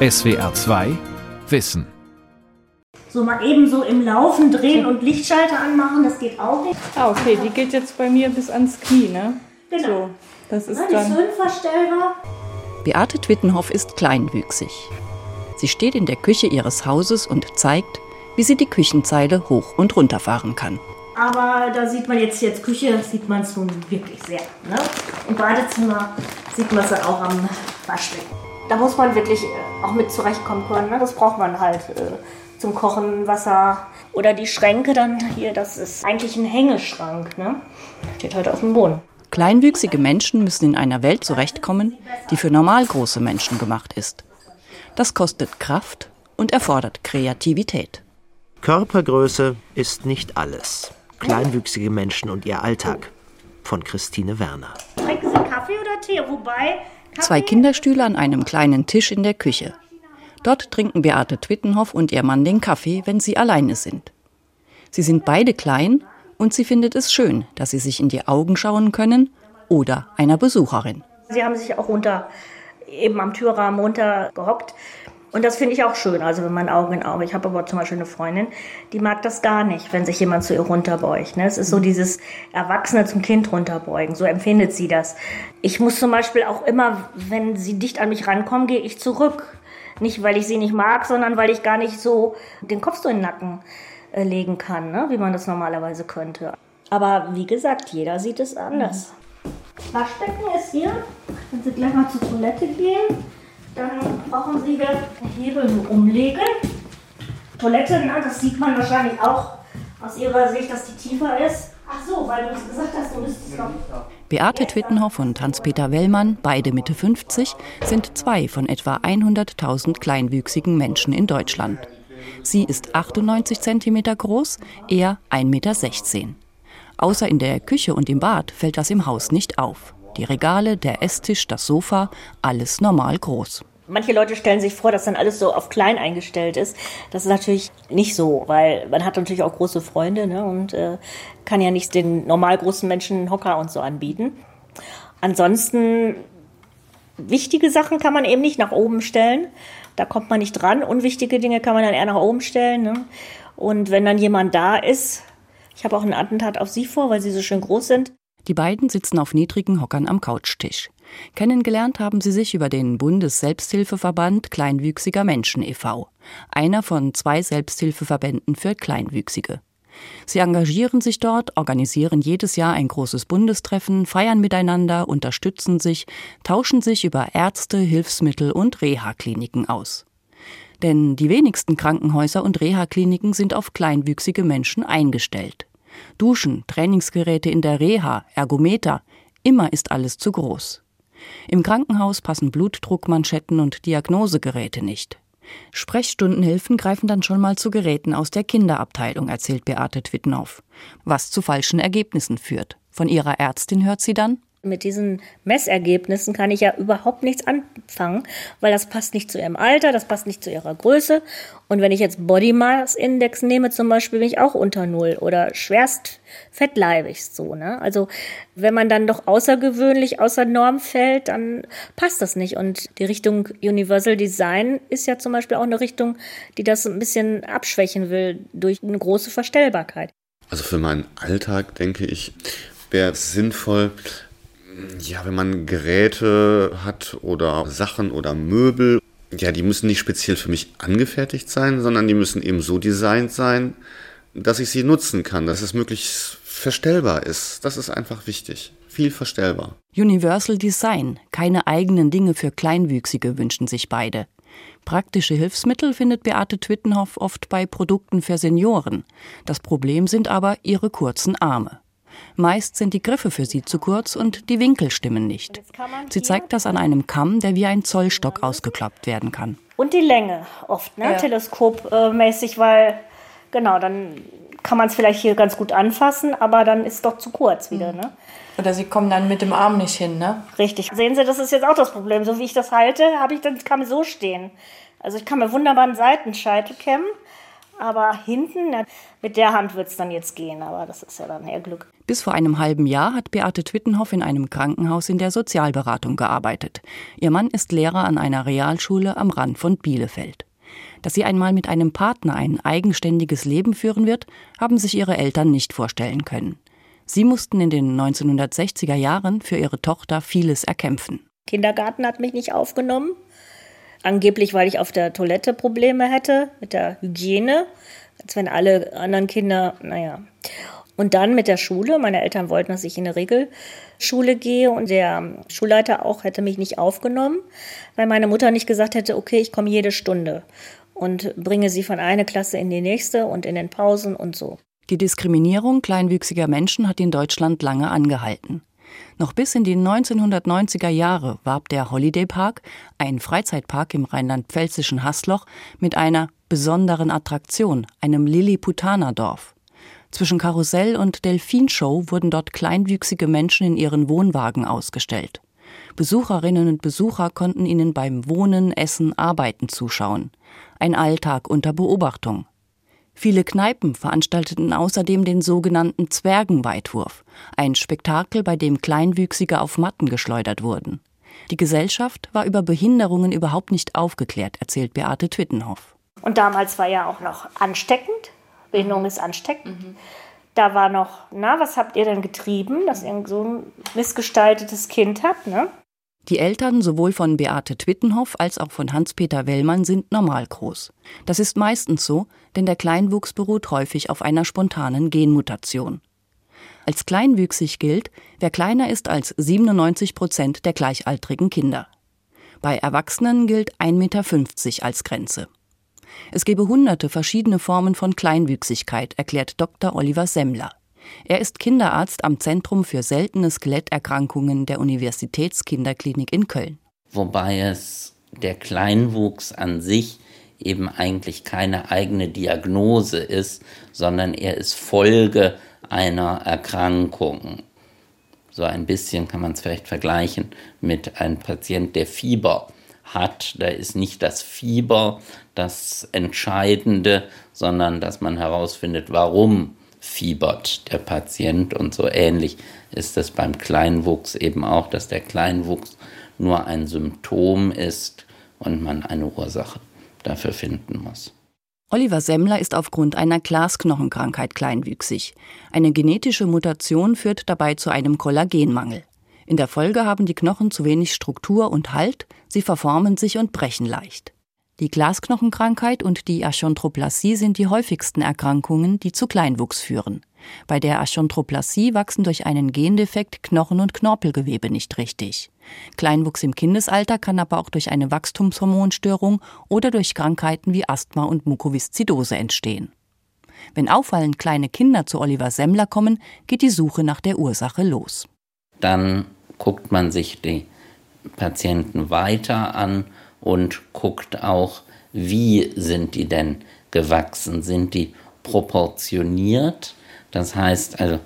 SWR 2 Wissen. So mal eben so im Laufen drehen und Lichtschalter anmachen, das geht auch nicht. Ah, okay, die geht jetzt bei mir bis ans Knie, ne? Genau. So, das ist Ja, die ist dann. höhenverstellbar. Beate Twittenhoff ist kleinwüchsig. Sie steht in der Küche ihres Hauses und zeigt, wie sie die Küchenzeile hoch und runter fahren kann. Aber da sieht man jetzt, jetzt Küche, sieht man es nun wirklich sehr. Ne? Im Badezimmer sieht man es dann auch am Waschbecken. Da muss man wirklich äh, auch mit zurechtkommen können. Ne? Das braucht man halt äh, zum Kochen, Wasser. Oder die Schränke dann hier, das ist eigentlich ein Hängeschrank. Ne? Steht heute auf dem Boden. Kleinwüchsige Menschen müssen in einer Welt zurechtkommen, die für normal große Menschen gemacht ist. Das kostet Kraft und erfordert Kreativität. Körpergröße ist nicht alles. Kleinwüchsige Menschen und ihr Alltag. Von Christine Werner. Trinken Sie Kaffee oder Tee? Wobei. Zwei Kinderstühle an einem kleinen Tisch in der Küche. Dort trinken Beate Twittenhoff und ihr Mann den Kaffee, wenn sie alleine sind. Sie sind beide klein und sie findet es schön, dass sie sich in die Augen schauen können oder einer Besucherin. Sie haben sich auch runter, eben am Türrahmen runtergehockt. Und das finde ich auch schön, also wenn man Auge in Auge. Ich habe aber zum Beispiel eine Freundin, die mag das gar nicht, wenn sich jemand zu ihr runterbeugt. Ne? Es ist so dieses Erwachsene zum Kind runterbeugen, so empfindet sie das. Ich muss zum Beispiel auch immer, wenn sie dicht an mich rankommen, gehe ich zurück. Nicht, weil ich sie nicht mag, sondern weil ich gar nicht so den Kopf so in den Nacken äh, legen kann, ne? wie man das normalerweise könnte. Aber wie gesagt, jeder sieht es anders. Waschbecken ist hier. Wenn Sie gleich mal zur Toilette gehen, dann brauchen Sie hier Hebel umlegen. Toilette, na, das sieht man wahrscheinlich auch aus Ihrer Sicht, dass die tiefer ist. Ach so, weil du es gesagt hast, du müsstest noch. Beate Twittenhoff und Hans-Peter Wellmann, beide Mitte 50, sind zwei von etwa 100.000 kleinwüchsigen Menschen in Deutschland. Sie ist 98 cm groß, er 1,16 Meter. Außer in der Küche und im Bad fällt das im Haus nicht auf. Die Regale, der Esstisch, das Sofa, alles normal groß. Manche Leute stellen sich vor, dass dann alles so auf klein eingestellt ist. Das ist natürlich nicht so, weil man hat natürlich auch große Freunde ne, und äh, kann ja nicht den normal großen Menschen einen Hocker und so anbieten. Ansonsten wichtige Sachen kann man eben nicht nach oben stellen. Da kommt man nicht dran. Unwichtige Dinge kann man dann eher nach oben stellen. Ne? Und wenn dann jemand da ist, ich habe auch ein Attentat auf sie vor, weil sie so schön groß sind. Die beiden sitzen auf niedrigen Hockern am Couchtisch. Kennengelernt haben sie sich über den Bundesselbsthilfeverband Kleinwüchsiger Menschen e.V., einer von zwei Selbsthilfeverbänden für Kleinwüchsige. Sie engagieren sich dort, organisieren jedes Jahr ein großes Bundestreffen, feiern miteinander, unterstützen sich, tauschen sich über Ärzte, Hilfsmittel und Reha-Kliniken aus. Denn die wenigsten Krankenhäuser und Reha-Kliniken sind auf kleinwüchsige Menschen eingestellt. Duschen, Trainingsgeräte in der Reha, Ergometer, immer ist alles zu groß. Im Krankenhaus passen Blutdruckmanschetten und Diagnosegeräte nicht. Sprechstundenhilfen greifen dann schon mal zu Geräten aus der Kinderabteilung, erzählt Beate Twittenhoff, was zu falschen Ergebnissen führt. Von ihrer Ärztin hört sie dann, Mit diesen Messergebnissen kann ich ja überhaupt nichts anfangen, weil das passt nicht zu ihrem Alter, das passt nicht zu ihrer Größe. Und wenn ich jetzt Body Mass Index nehme zum Beispiel, bin ich auch unter Null oder schwerst fettleibig so. Ne? Also wenn man dann doch außergewöhnlich außer Norm fällt, dann passt das nicht. Und die Richtung Universal Design ist ja zum Beispiel auch eine Richtung, die das ein bisschen abschwächen will durch eine große Verstellbarkeit. Also für meinen Alltag denke ich, wäre es sinnvoll, ja, wenn man Geräte hat oder Sachen oder Möbel, ja, die müssen nicht speziell für mich angefertigt sein, sondern die müssen eben so designt sein, dass ich sie nutzen kann, dass es möglichst verstellbar ist. Das ist einfach wichtig. Viel verstellbar. Universal Design, keine eigenen Dinge für Kleinwüchsige wünschen sich beide. Praktische Hilfsmittel findet Beate Twittenhoff oft bei Produkten für Senioren. Das Problem sind aber ihre kurzen Arme. Meist sind die Griffe für sie zu kurz und die Winkel stimmen nicht. Sie zeigt das an einem Kamm, der wie ein Zollstock ausgeklappt werden kann. Und die Länge oft, ne? Ja. teleskopmäßig, weil genau, dann kann man es vielleicht hier ganz gut anfassen, aber dann ist es doch zu kurz wieder, ne? Oder sie kommen dann mit dem Arm nicht hin, ne? Richtig. Sehen Sie, das ist jetzt auch das Problem. So wie ich das halte, habe ich dann kann so stehen. Also ich kann mir wunderbar einen Seitenscheitel kämmen, Aber hinten, na, mit der Hand wird es dann jetzt gehen, aber das ist ja dann eher Glück. Bis vor einem halben Jahr hat Beate Twittenhoff in einem Krankenhaus in der Sozialberatung gearbeitet. Ihr Mann ist Lehrer an einer Realschule am Rand von Bielefeld. Dass sie einmal mit einem Partner ein eigenständiges Leben führen wird, haben sich ihre Eltern nicht vorstellen können. Sie mussten in den 1960er Jahren für ihre Tochter vieles erkämpfen. Kindergarten hat mich nicht aufgenommen. Angeblich, weil ich auf der Toilette Probleme hätte mit der Hygiene, als wenn alle anderen Kinder, naja. Und dann mit der Schule. Meine Eltern wollten, dass ich in eine Regelschule gehe und der Schulleiter auch hätte mich nicht aufgenommen, weil meine Mutter nicht gesagt hätte, okay, ich komme jede Stunde und bringe sie von einer Klasse in die nächste und in den Pausen und so. Die Diskriminierung kleinwüchsiger Menschen hat in Deutschland lange angehalten. Noch bis in die 1990er Jahre warb der Holiday Park, ein Freizeitpark im rheinland-pfälzischen Hasloch, mit einer besonderen Attraktion, einem Lilliputaner-Dorf. Zwischen Karussell und Delfinshow wurden dort kleinwüchsige Menschen in ihren Wohnwagen ausgestellt. Besucherinnen und Besucher konnten ihnen beim Wohnen, Essen, Arbeiten zuschauen. Ein Alltag unter Beobachtung. Viele Kneipen veranstalteten außerdem den sogenannten Zwergenweitwurf, ein Spektakel, bei dem Kleinwüchsige auf Matten geschleudert wurden. Die Gesellschaft war über Behinderungen überhaupt nicht aufgeklärt, erzählt Beate Twittenhoff. Und damals war ja auch noch ansteckend. Behinderung ist ansteckend. Mhm. Da war noch, na, was habt ihr denn getrieben, dass ihr so ein missgestaltetes Kind habt, ne? Die Eltern sowohl von Beate Twittenhoff als auch von Hans-Peter Wellmann sind normal groß. Das ist meistens so, denn der Kleinwuchs beruht häufig auf einer spontanen Genmutation. Als kleinwüchsig gilt, wer kleiner ist als 97 Prozent der gleichaltrigen Kinder. Bei Erwachsenen gilt 1,50 Meter als Grenze. Es gebe hunderte verschiedene Formen von Kleinwüchsigkeit, erklärt Dr. Oliver Semmler. Er ist Kinderarzt am Zentrum für seltene Skeletterkrankungen der Universitätskinderklinik in Köln. Wobei es der Kleinwuchs an sich eben eigentlich keine eigene Diagnose ist, sondern er ist Folge einer Erkrankung. So ein bisschen kann man es vielleicht vergleichen mit einem Patient, der Fieber hat. Da ist nicht das Fieber das Entscheidende, sondern dass man herausfindet, warum fiebert der Patient und so ähnlich ist es beim Kleinwuchs eben auch, dass der Kleinwuchs nur ein Symptom ist und man eine Ursache dafür finden muss. Oliver Semmler ist aufgrund einer Glasknochenkrankheit kleinwüchsig. Eine genetische Mutation führt dabei zu einem Kollagenmangel. In der Folge haben die Knochen zu wenig Struktur und Halt, sie verformen sich und brechen leicht. Die Glasknochenkrankheit und die Achondroplasie sind die häufigsten Erkrankungen, die zu Kleinwuchs führen. Bei der Achondroplasie wachsen durch einen Gendefekt Knochen und Knorpelgewebe nicht richtig. Kleinwuchs im Kindesalter kann aber auch durch eine Wachstumshormonstörung oder durch Krankheiten wie Asthma und Mukoviszidose entstehen. Wenn auffallend kleine Kinder zu Oliver Semmler kommen, geht die Suche nach der Ursache los. Dann guckt man sich die Patienten weiter an und guckt auch, wie sind die denn gewachsen? Sind die proportioniert? Das heißt also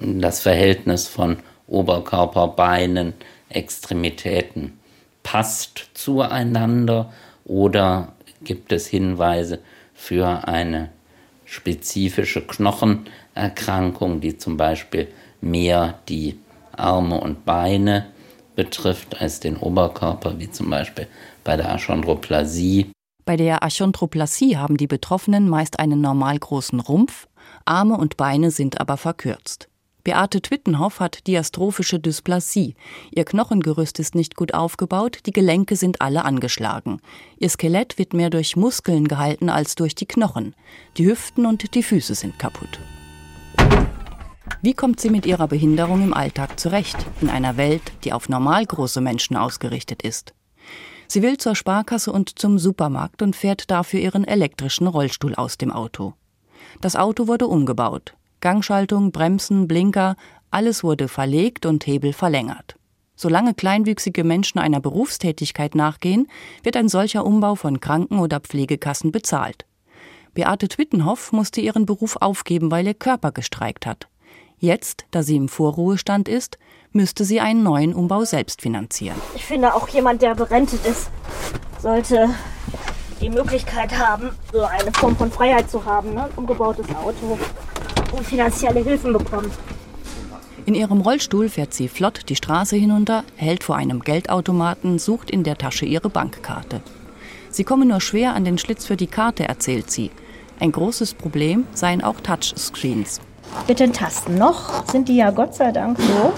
das Verhältnis von Oberkörper, Beinen, Extremitäten passt zueinander oder gibt es Hinweise für eine spezifische Knochenerkrankung, die zum Beispiel mehr die Arme und Beine betrifft als den Oberkörper, wie zum Beispiel bei der Achondroplasie. Bei der Achondroplasie haben die Betroffenen meist einen normal großen Rumpf, Arme und Beine sind aber verkürzt. Beate Twittenhoff hat diastrophische Dysplasie. Ihr Knochengerüst ist nicht gut aufgebaut, die Gelenke sind alle angeschlagen. Ihr Skelett wird mehr durch Muskeln gehalten als durch die Knochen. Die Hüften und die Füße sind kaputt. Wie kommt sie mit ihrer Behinderung im Alltag zurecht, in einer Welt, die auf normal große Menschen ausgerichtet ist? Sie will zur Sparkasse und zum Supermarkt und fährt dafür ihren elektrischen Rollstuhl aus dem Auto. Das Auto wurde umgebaut. Gangschaltung, Bremsen, Blinker, alles wurde verlegt und Hebel verlängert. Solange kleinwüchsige Menschen einer Berufstätigkeit nachgehen, wird ein solcher Umbau von Kranken- oder Pflegekassen bezahlt. Beate Twittenhoff musste ihren Beruf aufgeben, weil ihr Körper gestreikt hat. Jetzt, da sie im Vorruhestand ist, müsste sie einen neuen Umbau selbst finanzieren. Ich finde auch jemand, der berentet ist, sollte die Möglichkeit haben, so eine Form von Freiheit zu haben, ne? umgebautes Auto und finanzielle Hilfen bekommen. In ihrem Rollstuhl fährt sie flott die Straße hinunter, hält vor einem Geldautomaten, sucht in der Tasche ihre Bankkarte. Sie komme nur schwer an den Schlitz für die Karte, erzählt sie. Ein großes Problem seien auch Touchscreens. Mit den Tasten noch sind die ja Gott sei Dank so,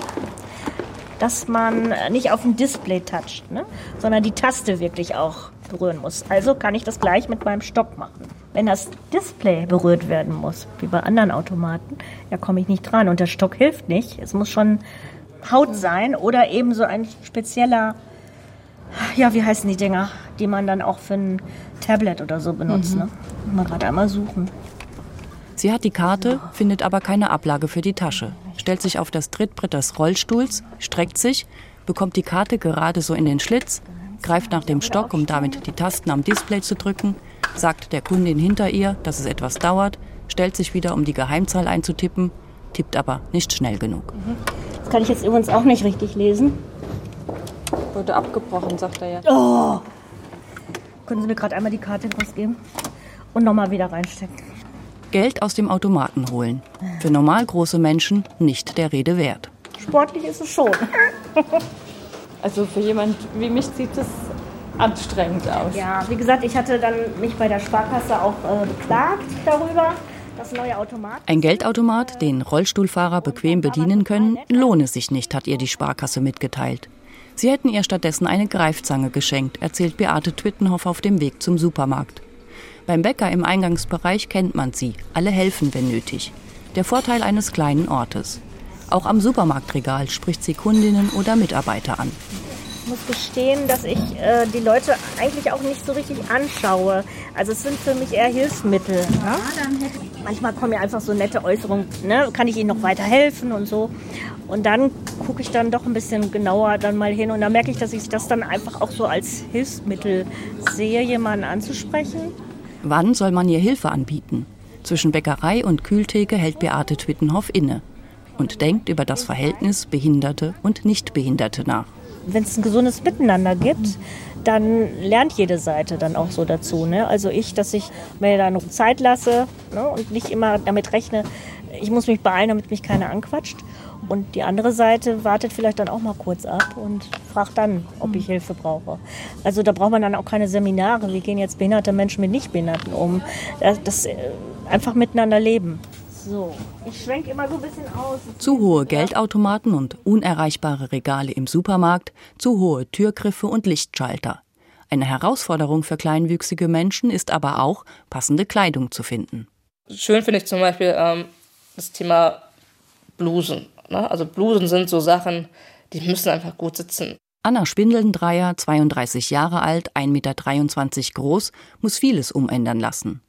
dass man nicht auf dem Display toucht, ne? sondern die Taste wirklich auch berühren muss. Also kann ich das gleich mit meinem Stock machen. Wenn das Display berührt werden muss, wie bei anderen Automaten, ja komme ich nicht dran und der Stock hilft nicht. Es muss schon Haut sein oder eben so ein spezieller, ja, wie heißen die Dinger, die man dann auch für ein Tablet oder so benutzt. Mhm. Ne? Mal gerade einmal suchen. Sie hat die Karte, findet aber keine Ablage für die Tasche, stellt sich auf das Trittbrett des Rollstuhls, streckt sich, bekommt die Karte gerade so in den Schlitz, greift nach dem Stock, um damit die Tasten am Display zu drücken, sagt der Kundin hinter ihr, dass es etwas dauert, stellt sich wieder, um die Geheimzahl einzutippen, tippt aber nicht schnell genug. Das kann ich jetzt übrigens auch nicht richtig lesen. Wurde abgebrochen, sagt er ja. Oh! Können Sie mir gerade einmal die Karte rausgeben? Und nochmal wieder reinstecken. Geld aus dem Automaten holen. Für normal große Menschen nicht der Rede wert. Sportlich ist es schon. Also für jemand wie mich sieht es anstrengend aus. Ja, wie gesagt, ich hatte dann mich bei der Sparkasse auch äh, beklagt darüber. Das neue Automat. Ein Geldautomat, den Rollstuhlfahrer bequem bedienen können, lohne sich nicht, hat ihr die Sparkasse mitgeteilt. Sie hätten ihr stattdessen eine Greifzange geschenkt, erzählt Beate Twittenhoff auf dem Weg zum Supermarkt. Beim Bäcker im Eingangsbereich kennt man sie, alle helfen, wenn nötig. Der Vorteil eines kleinen Ortes. Auch am Supermarktregal spricht sie Kundinnen oder Mitarbeiter an. Ich muss gestehen, dass ich äh, die Leute eigentlich auch nicht so richtig anschaue. Also es sind für mich eher Hilfsmittel. Ne? Manchmal kommen ja einfach so nette Äußerungen, ne? kann ich Ihnen noch weiterhelfen und so. Und dann gucke ich dann doch ein bisschen genauer dann mal hin und dann merke ich, dass ich das dann einfach auch so als Hilfsmittel sehe, jemanden anzusprechen. Wann soll man ihr Hilfe anbieten? Zwischen Bäckerei und Kühltheke hält Beate Twittenhoff inne und denkt über das Verhältnis Behinderte und Nichtbehinderte nach. Wenn es ein gesundes Miteinander gibt, dann lernt jede Seite dann auch so dazu. Ne? Also ich, dass ich mir dann Zeit lasse ne? und nicht immer damit rechne, ich muss mich beeilen, damit mich keiner anquatscht. Und die andere Seite wartet vielleicht dann auch mal kurz ab und fragt dann, ob ich Hilfe brauche. Also da braucht man dann auch keine Seminare. Wie gehen jetzt behinderte Menschen mit Nichtbehinderten um? Das, das äh, einfach miteinander leben. So, ich schwenke immer so ein bisschen aus. Zu hohe Geldautomaten und unerreichbare Regale im Supermarkt, zu hohe Türgriffe und Lichtschalter. Eine Herausforderung für kleinwüchsige Menschen ist aber auch, passende Kleidung zu finden. Schön finde ich zum Beispiel ähm, das Thema Blusen. Ne? Also Blusen sind so Sachen, die müssen einfach gut sitzen. Anna Spindeldreier, 32 Jahre alt, 1,23 Meter groß, muss vieles umändern lassen.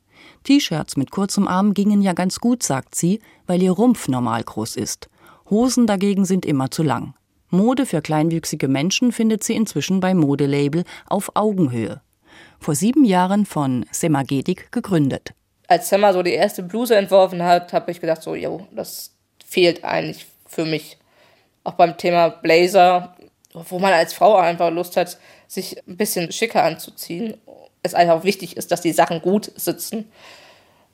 T-Shirts mit kurzem Arm gingen ja ganz gut, sagt sie, weil ihr Rumpf normal groß ist. Hosen dagegen sind immer zu lang. Mode für kleinwüchsige Menschen findet sie inzwischen beim Modelabel auf Augenhöhe. Vor sieben Jahren von Semagedik gegründet. Als Semma so die erste Bluse entworfen hat, habe ich gedacht, so, jo, das fehlt eigentlich für mich. Auch beim Thema Blazer, wo man als Frau einfach Lust hat, sich ein bisschen schicker anzuziehen es einfach wichtig ist, dass die Sachen gut sitzen.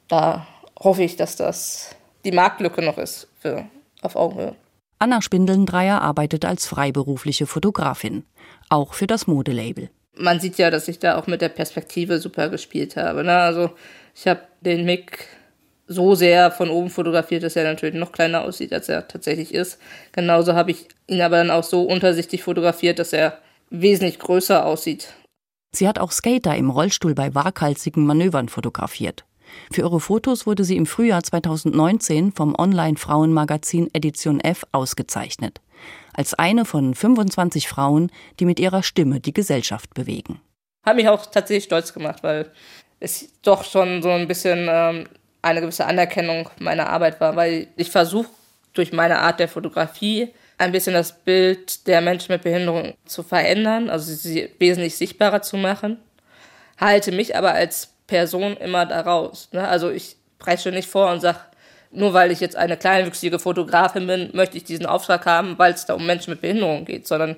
Da hoffe ich, dass das die Marktlücke noch ist für auf Augenhöhe. Anna Spindelndreier arbeitet als freiberufliche Fotografin, auch für das Modelabel. Man sieht ja, dass ich da auch mit der Perspektive super gespielt habe. Ne? Also ich habe den Mick so sehr von oben fotografiert, dass er natürlich noch kleiner aussieht, als er tatsächlich ist. Genauso habe ich ihn aber dann auch so untersichtig fotografiert, dass er wesentlich größer aussieht. Sie hat auch Skater im Rollstuhl bei waghalsigen Manövern fotografiert. Für ihre Fotos wurde sie im Frühjahr 2019 vom Online-Frauenmagazin Edition F ausgezeichnet. Als eine von 25 Frauen, die mit ihrer Stimme die Gesellschaft bewegen. Hat mich auch tatsächlich stolz gemacht, weil es doch schon so ein bisschen ähm, eine gewisse Anerkennung meiner Arbeit war, weil ich versuche durch meine Art der Fotografie ein bisschen das Bild der Menschen mit Behinderung zu verändern, also sie wesentlich sichtbarer zu machen, halte mich aber als Person immer daraus. Ne? Also ich breche nicht vor und sage, nur weil ich jetzt eine kleinwüchsige Fotografin bin, möchte ich diesen Auftrag haben, weil es da um Menschen mit Behinderung geht, sondern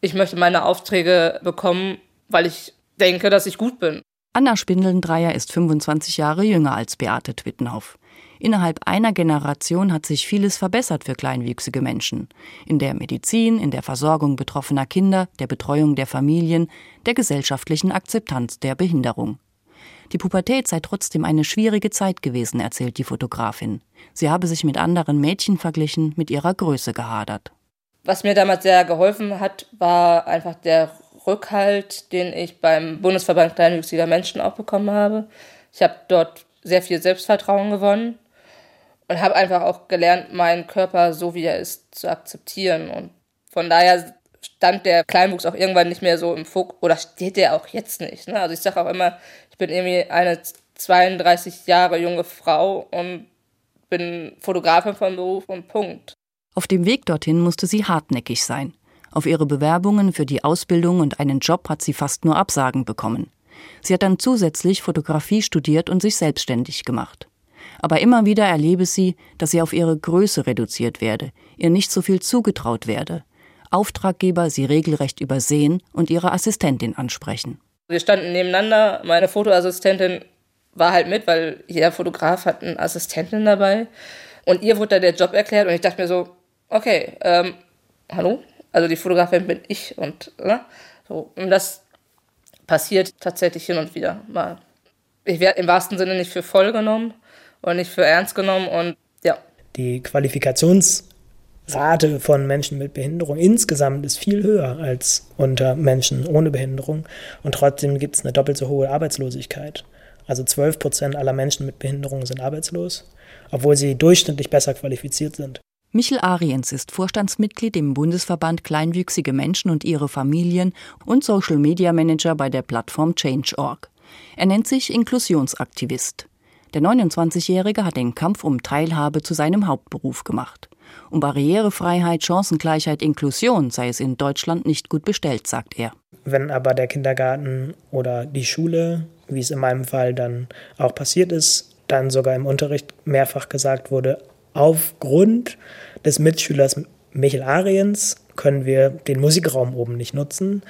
ich möchte meine Aufträge bekommen, weil ich denke, dass ich gut bin. Anna Spindelndreier ist 25 Jahre jünger als Beate Twittenhoff. Innerhalb einer Generation hat sich vieles verbessert für kleinwüchsige Menschen. In der Medizin, in der Versorgung betroffener Kinder, der Betreuung der Familien, der gesellschaftlichen Akzeptanz der Behinderung. Die Pubertät sei trotzdem eine schwierige Zeit gewesen, erzählt die Fotografin. Sie habe sich mit anderen Mädchen verglichen, mit ihrer Größe gehadert. Was mir damals sehr geholfen hat, war einfach der Rückhalt, den ich beim Bundesverband Kleinwüchsiger Menschen auch bekommen habe. Ich habe dort sehr viel Selbstvertrauen gewonnen und habe einfach auch gelernt, meinen Körper so wie er ist zu akzeptieren. Und von daher stand der Kleinwuchs auch irgendwann nicht mehr so im Fokus oder steht der auch jetzt nicht. Ne? Also ich sage auch immer, ich bin irgendwie eine 32 Jahre junge Frau und bin Fotografin von Beruf und Punkt. Auf dem Weg dorthin musste sie hartnäckig sein. Auf ihre Bewerbungen für die Ausbildung und einen Job hat sie fast nur Absagen bekommen. Sie hat dann zusätzlich Fotografie studiert und sich selbstständig gemacht aber immer wieder erlebe sie, dass sie auf ihre Größe reduziert werde, ihr nicht so viel zugetraut werde. Auftraggeber sie regelrecht übersehen und ihre Assistentin ansprechen. Wir standen nebeneinander, meine Fotoassistentin war halt mit, weil jeder Fotograf hat eine Assistentin dabei. Und ihr wurde da der Job erklärt und ich dachte mir so, okay, ähm, hallo? Also die Fotografin bin ich und, ne? So, und das passiert tatsächlich hin und wieder mal. Ich werde im wahrsten Sinne nicht für voll genommen und nicht für ernst genommen und ja. Die Qualifikationsrate von Menschen mit Behinderung insgesamt ist viel höher als unter Menschen ohne Behinderung und trotzdem gibt es eine doppelt so hohe Arbeitslosigkeit. Also 12 Prozent aller Menschen mit Behinderung sind arbeitslos, obwohl sie durchschnittlich besser qualifiziert sind. Michel Ariens ist Vorstandsmitglied im Bundesverband Kleinwüchsige Menschen und ihre Familien und Social Media Manager bei der Plattform Change.org. Er nennt sich Inklusionsaktivist. Der 29-Jährige hat den Kampf um Teilhabe zu seinem Hauptberuf gemacht. Um Barrierefreiheit, Chancengleichheit, Inklusion sei es in Deutschland nicht gut bestellt, sagt er. Wenn aber der Kindergarten oder die Schule, wie es in meinem Fall dann auch passiert ist, dann sogar im Unterricht mehrfach gesagt wurde, aufgrund des Mitschülers Michel Ariens können wir den Musikraum oben nicht nutzen,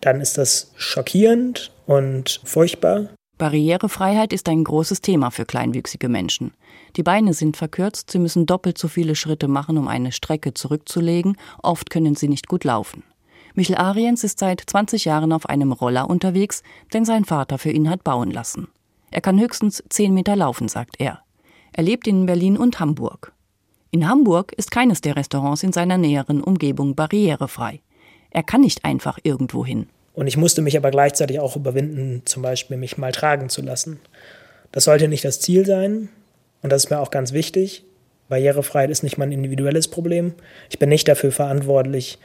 dann ist das schockierend und furchtbar. Barrierefreiheit ist ein großes Thema für kleinwüchsige Menschen. Die Beine sind verkürzt, sie müssen doppelt so viele Schritte machen, um eine Strecke zurückzulegen, oft können sie nicht gut laufen. Michel Ariens ist seit 20 Jahren auf einem Roller unterwegs, den sein Vater für ihn hat bauen lassen. Er kann höchstens 10 Meter laufen, sagt er. Er lebt in Berlin und Hamburg. In Hamburg ist keines der Restaurants in seiner näheren Umgebung barrierefrei. Er kann nicht einfach irgendwo hin. Und ich musste mich aber gleichzeitig auch überwinden, zum Beispiel mich mal tragen zu lassen. Das sollte nicht das Ziel sein. Und das ist mir auch ganz wichtig. Barrierefreiheit ist nicht mein individuelles Problem. Ich bin nicht dafür verantwortlich,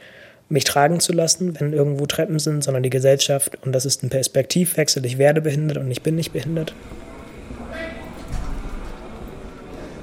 mich tragen zu lassen, wenn irgendwo Treppen sind, sondern die Gesellschaft. Und das ist ein Perspektivwechsel. Ich werde behindert und ich bin nicht behindert.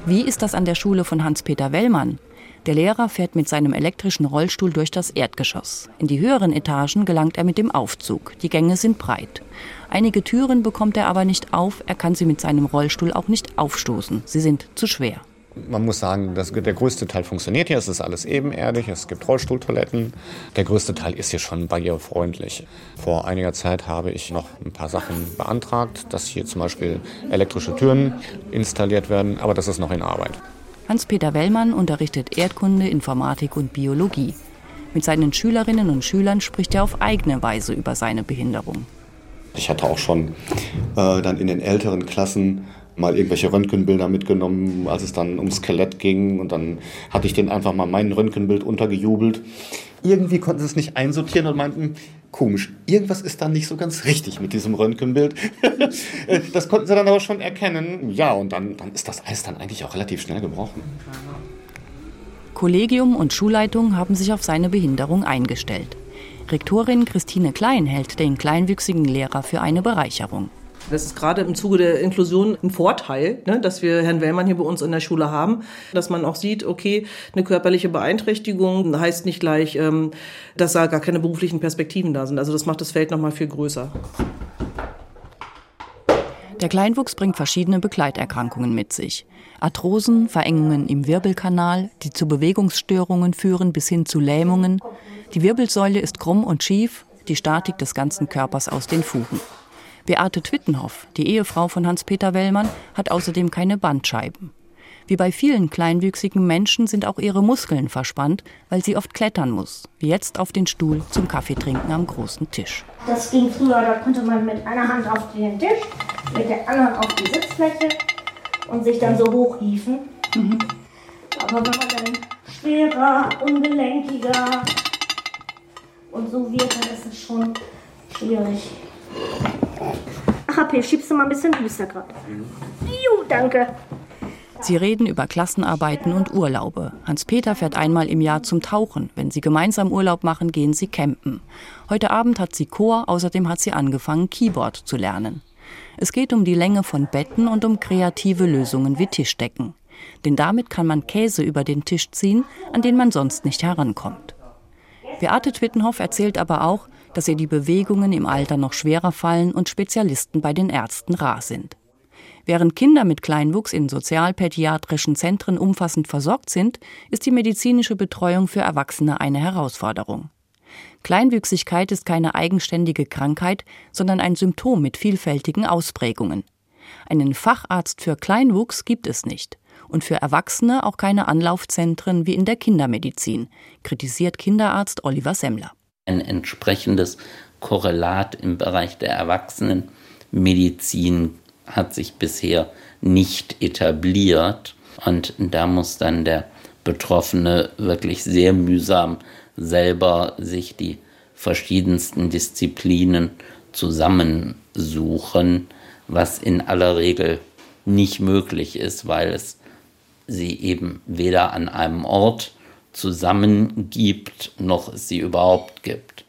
Wie ist das an der Schule von Hans-Peter Wellmann? Der Lehrer fährt mit seinem elektrischen Rollstuhl durch das Erdgeschoss. In die höheren Etagen gelangt er mit dem Aufzug. Die Gänge sind breit. Einige Türen bekommt er aber nicht auf, er kann sie mit seinem Rollstuhl auch nicht aufstoßen. Sie sind zu schwer. Man muss sagen, dass der größte Teil funktioniert hier. Es ist alles ebenerdig, es gibt Rollstuhltoiletten. Der größte Teil ist hier schon barrierefreundlich. Vor einiger Zeit habe ich noch ein paar Sachen beantragt, dass hier zum Beispiel elektrische Türen installiert werden, aber das ist noch in Arbeit. Hans-Peter Wellmann unterrichtet Erdkunde, Informatik und Biologie. Mit seinen Schülerinnen und Schülern spricht er auf eigene Weise über seine Behinderung. Ich hatte auch schon äh, dann in den älteren Klassen mal irgendwelche Röntgenbilder mitgenommen, als es dann ums Skelett ging. Und dann hatte ich denen einfach mal mein Röntgenbild untergejubelt. Irgendwie konnten sie es nicht einsortieren und meinten, komisch, irgendwas ist da nicht so ganz richtig mit diesem Röntgenbild. das konnten sie dann aber schon erkennen. Ja, und dann, dann ist das Eis dann eigentlich auch relativ schnell gebrochen. Kollegium und Schulleitung haben sich auf seine Behinderung eingestellt. Rektorin Christine Klein hält den kleinwüchsigen Lehrer für eine Bereicherung. Das ist gerade im Zuge der Inklusion ein Vorteil, ne, dass wir Herrn Wellmann hier bei uns in der Schule haben, dass man auch sieht, okay, eine körperliche Beeinträchtigung heißt nicht gleich, ähm, dass da gar keine beruflichen Perspektiven da sind. Also das macht das Feld noch mal viel größer. Der Kleinwuchs bringt verschiedene Begleiterkrankungen mit sich. Arthrosen, Verengungen im Wirbelkanal, die zu Bewegungsstörungen führen bis hin zu Lähmungen. Die Wirbelsäule ist krumm und schief, die Statik des ganzen Körpers aus den Fugen. Beate Twittenhoff, die Ehefrau von Hans-Peter Wellmann, hat außerdem keine Bandscheiben. Wie bei vielen kleinwüchsigen Menschen sind auch ihre Muskeln verspannt, weil sie oft klettern muss, wie jetzt auf den Stuhl zum Kaffeetrinken am großen Tisch. Das ging früher, da konnte man mit einer Hand auf den Tisch, mit der anderen auf die Sitzfläche und sich dann so hochhieven. Mhm. Aber wenn man dann schwerer, ungelenkiger und so wird, dann ist es schon schwierig. HP, schiebst du mal ein bisschen düster gerade. Juh, danke. Sie reden über Klassenarbeiten und Urlaube. Hans-Peter fährt einmal im Jahr zum Tauchen. Wenn sie gemeinsam Urlaub machen, gehen sie campen. Heute Abend hat sie Chor, außerdem hat sie angefangen, Keyboard zu lernen. Es geht um die Länge von Betten und um kreative Lösungen wie Tischdecken. Denn damit kann man Käse über den Tisch ziehen, an den man sonst nicht herankommt. Beate Twittenhoff erzählt aber auch, dass ihr die Bewegungen im Alter noch schwerer fallen und Spezialisten bei den Ärzten rar sind. Während Kinder mit Kleinwuchs in sozialpädiatrischen Zentren umfassend versorgt sind, ist die medizinische Betreuung für Erwachsene eine Herausforderung. Kleinwüchsigkeit ist keine eigenständige Krankheit, sondern ein Symptom mit vielfältigen Ausprägungen. Einen Facharzt für Kleinwuchs gibt es nicht und für Erwachsene auch keine Anlaufzentren wie in der Kindermedizin, kritisiert Kinderarzt Oliver Semmler. Ein entsprechendes Korrelat im Bereich der Erwachsenenmedizin hat sich bisher nicht etabliert. Und da muss dann der Betroffene wirklich sehr mühsam selber sich die verschiedensten Disziplinen zusammensuchen, was in aller Regel nicht möglich ist, weil es sie eben weder an einem Ort zusammengibt, noch es sie überhaupt gibt.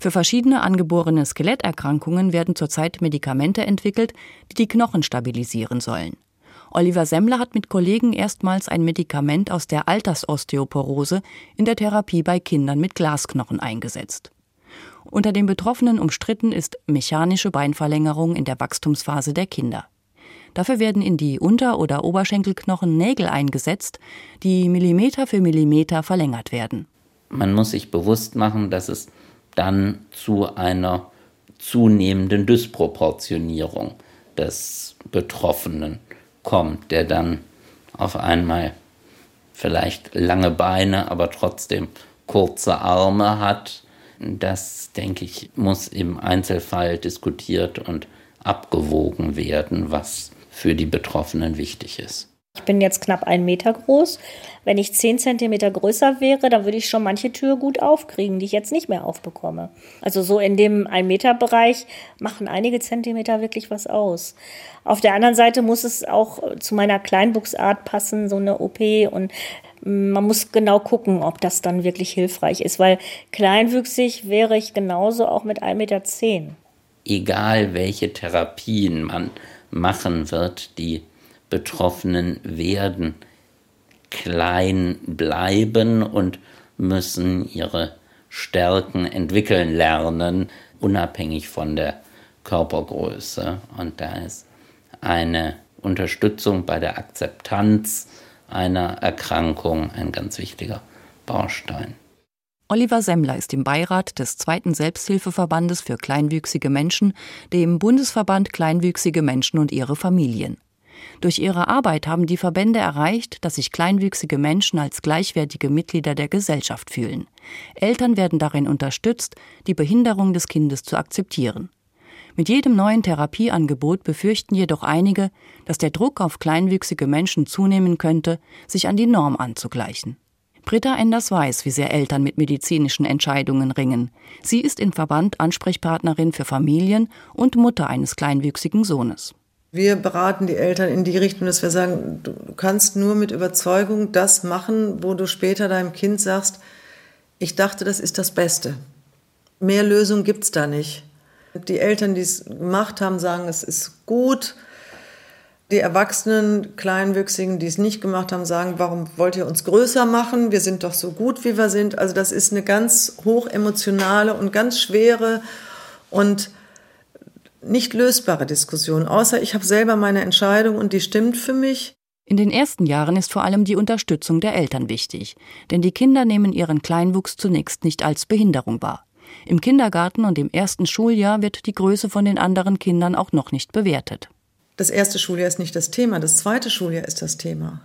Für verschiedene angeborene Skeletterkrankungen werden zurzeit Medikamente entwickelt, die die Knochen stabilisieren sollen. Oliver Semmler hat mit Kollegen erstmals ein Medikament aus der Altersosteoporose in der Therapie bei Kindern mit Glasknochen eingesetzt. Unter den Betroffenen umstritten ist mechanische Beinverlängerung in der Wachstumsphase der Kinder. Dafür werden in die Unter- oder Oberschenkelknochen Nägel eingesetzt, die Millimeter für Millimeter verlängert werden. Man muss sich bewusst machen, dass es dann zu einer zunehmenden Disproportionierung des Betroffenen kommt, der dann auf einmal vielleicht lange Beine, aber trotzdem kurze Arme hat. Das, denke ich, muss im Einzelfall diskutiert und abgewogen werden, was für die Betroffenen wichtig ist. Ich bin jetzt knapp einen Meter groß. Wenn ich zehn Zentimeter größer wäre, dann würde ich schon manche Tür gut aufkriegen, die ich jetzt nicht mehr aufbekomme. Also so in dem ein Meter Bereich machen einige Zentimeter wirklich was aus. Auf der anderen Seite muss es auch zu meiner Kleinbuchsart passen, so eine OP und man muss genau gucken, ob das dann wirklich hilfreich ist, weil kleinwüchsig wäre ich genauso auch mit 1,10 Meter. Egal welche Therapien man machen wird, die Betroffenen werden klein bleiben und müssen ihre Stärken entwickeln lernen, unabhängig von der Körpergröße. Und da ist eine Unterstützung bei der Akzeptanz einer Erkrankung ein ganz wichtiger Baustein. Oliver Semmler ist im Beirat des zweiten Selbsthilfeverbandes für kleinwüchsige Menschen, dem Bundesverband Kleinwüchsige Menschen und ihre Familien. Durch ihre Arbeit haben die Verbände erreicht, dass sich kleinwüchsige Menschen als gleichwertige Mitglieder der Gesellschaft fühlen. Eltern werden darin unterstützt, die Behinderung des Kindes zu akzeptieren. Mit jedem neuen Therapieangebot befürchten jedoch einige, dass der Druck auf kleinwüchsige Menschen zunehmen könnte, sich an die Norm anzugleichen. Britta Enders weiß, wie sehr Eltern mit medizinischen Entscheidungen ringen. Sie ist im Verband Ansprechpartnerin für Familien und Mutter eines kleinwüchsigen Sohnes. Wir beraten die Eltern in die Richtung, dass wir sagen, du kannst nur mit Überzeugung das machen, wo du später deinem Kind sagst, ich dachte, das ist das Beste. Mehr Lösung gibt es da nicht. Die Eltern, die es gemacht haben, sagen, es ist gut. Die Erwachsenen, Kleinwüchsigen, die es nicht gemacht haben, sagen, warum wollt ihr uns größer machen? Wir sind doch so gut, wie wir sind. Also das ist eine ganz hoch emotionale und ganz schwere und nicht lösbare Diskussion, außer ich habe selber meine Entscheidung und die stimmt für mich. In den ersten Jahren ist vor allem die Unterstützung der Eltern wichtig, denn die Kinder nehmen ihren Kleinwuchs zunächst nicht als Behinderung wahr. Im Kindergarten und im ersten Schuljahr wird die Größe von den anderen Kindern auch noch nicht bewertet. Das erste Schuljahr ist nicht das Thema, das zweite Schuljahr ist das Thema.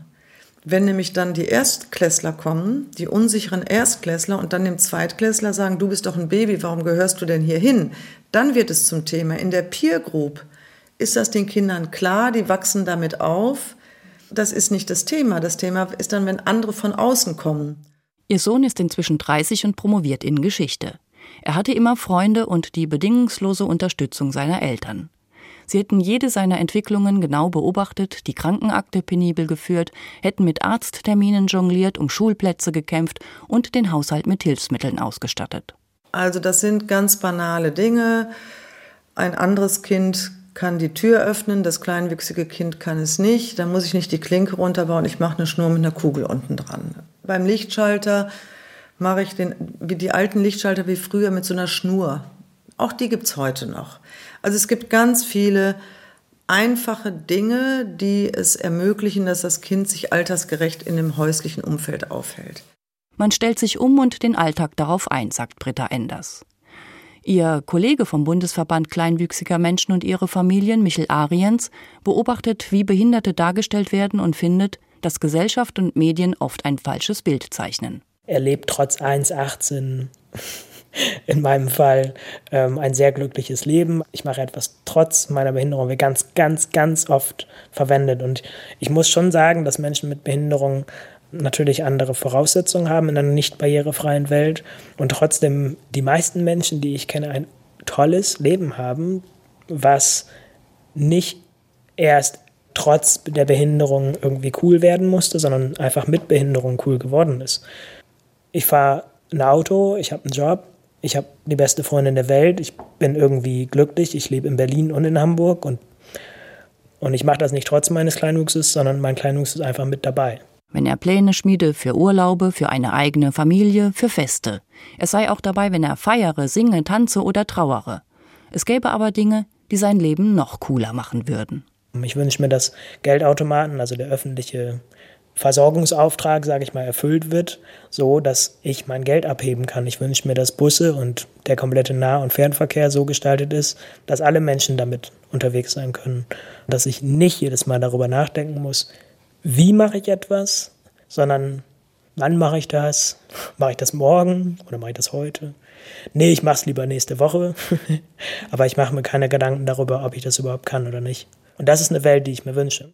Wenn nämlich dann die Erstklässler kommen, die unsicheren Erstklässler und dann dem Zweitklässler sagen, du bist doch ein Baby, warum gehörst du denn hier hin? Dann wird es zum Thema. In der Peer Group ist das den Kindern klar, die wachsen damit auf. Das ist nicht das Thema. Das Thema ist dann, wenn andere von außen kommen. Ihr Sohn ist inzwischen 30 und promoviert in Geschichte. Er hatte immer Freunde und die bedingungslose Unterstützung seiner Eltern. Sie hätten jede seiner Entwicklungen genau beobachtet, die Krankenakte penibel geführt, hätten mit Arztterminen jongliert, um Schulplätze gekämpft und den Haushalt mit Hilfsmitteln ausgestattet. Also das sind ganz banale Dinge. Ein anderes Kind kann die Tür öffnen, das kleinwüchsige Kind kann es nicht. Da muss ich nicht die Klinke runterbauen, ich mache eine Schnur mit einer Kugel unten dran. Beim Lichtschalter mache ich den, die alten Lichtschalter wie früher mit so einer Schnur. Auch die gibt es heute noch. Also es gibt ganz viele einfache Dinge, die es ermöglichen, dass das Kind sich altersgerecht in dem häuslichen Umfeld aufhält. Man stellt sich um und den Alltag darauf ein, sagt Britta Enders. Ihr Kollege vom Bundesverband Kleinwüchsiger Menschen und ihre Familien, Michel Ariens, beobachtet, wie Behinderte dargestellt werden und findet, dass Gesellschaft und Medien oft ein falsches Bild zeichnen. Er lebt trotz 1,18 in meinem Fall ähm, ein sehr glückliches Leben. Ich mache etwas trotz meiner Behinderung, wird ganz, ganz, ganz oft verwendet. Und ich muss schon sagen, dass Menschen mit Behinderung natürlich andere Voraussetzungen haben in einer nicht barrierefreien Welt und trotzdem die meisten Menschen, die ich kenne, ein tolles Leben haben, was nicht erst trotz der Behinderung irgendwie cool werden musste, sondern einfach mit Behinderung cool geworden ist. Ich fahre ein Auto, ich habe einen Job, ich habe die beste Freundin der Welt, ich bin irgendwie glücklich, ich lebe in Berlin und in Hamburg und, und ich mache das nicht trotz meines Kleinwuchses, sondern mein Kleinwuchs ist einfach mit dabei. Wenn er Pläne schmiede für Urlaube, für eine eigene Familie, für Feste. Es sei auch dabei, wenn er feiere, singe, tanze oder trauere. Es gäbe aber Dinge, die sein Leben noch cooler machen würden. Ich wünsche mir, dass Geldautomaten, also der öffentliche Versorgungsauftrag, sage ich mal, erfüllt wird, so dass ich mein Geld abheben kann. Ich wünsche mir, dass Busse und der komplette Nah- und Fernverkehr so gestaltet ist, dass alle Menschen damit unterwegs sein können. Dass ich nicht jedes Mal darüber nachdenken muss, wie mache ich etwas, sondern wann mache ich das? Mache ich das morgen oder mache ich das heute? Nee, ich mache es lieber nächste Woche. Aber ich mache mir keine Gedanken darüber, ob ich das überhaupt kann oder nicht. Und das ist eine Welt, die ich mir wünsche.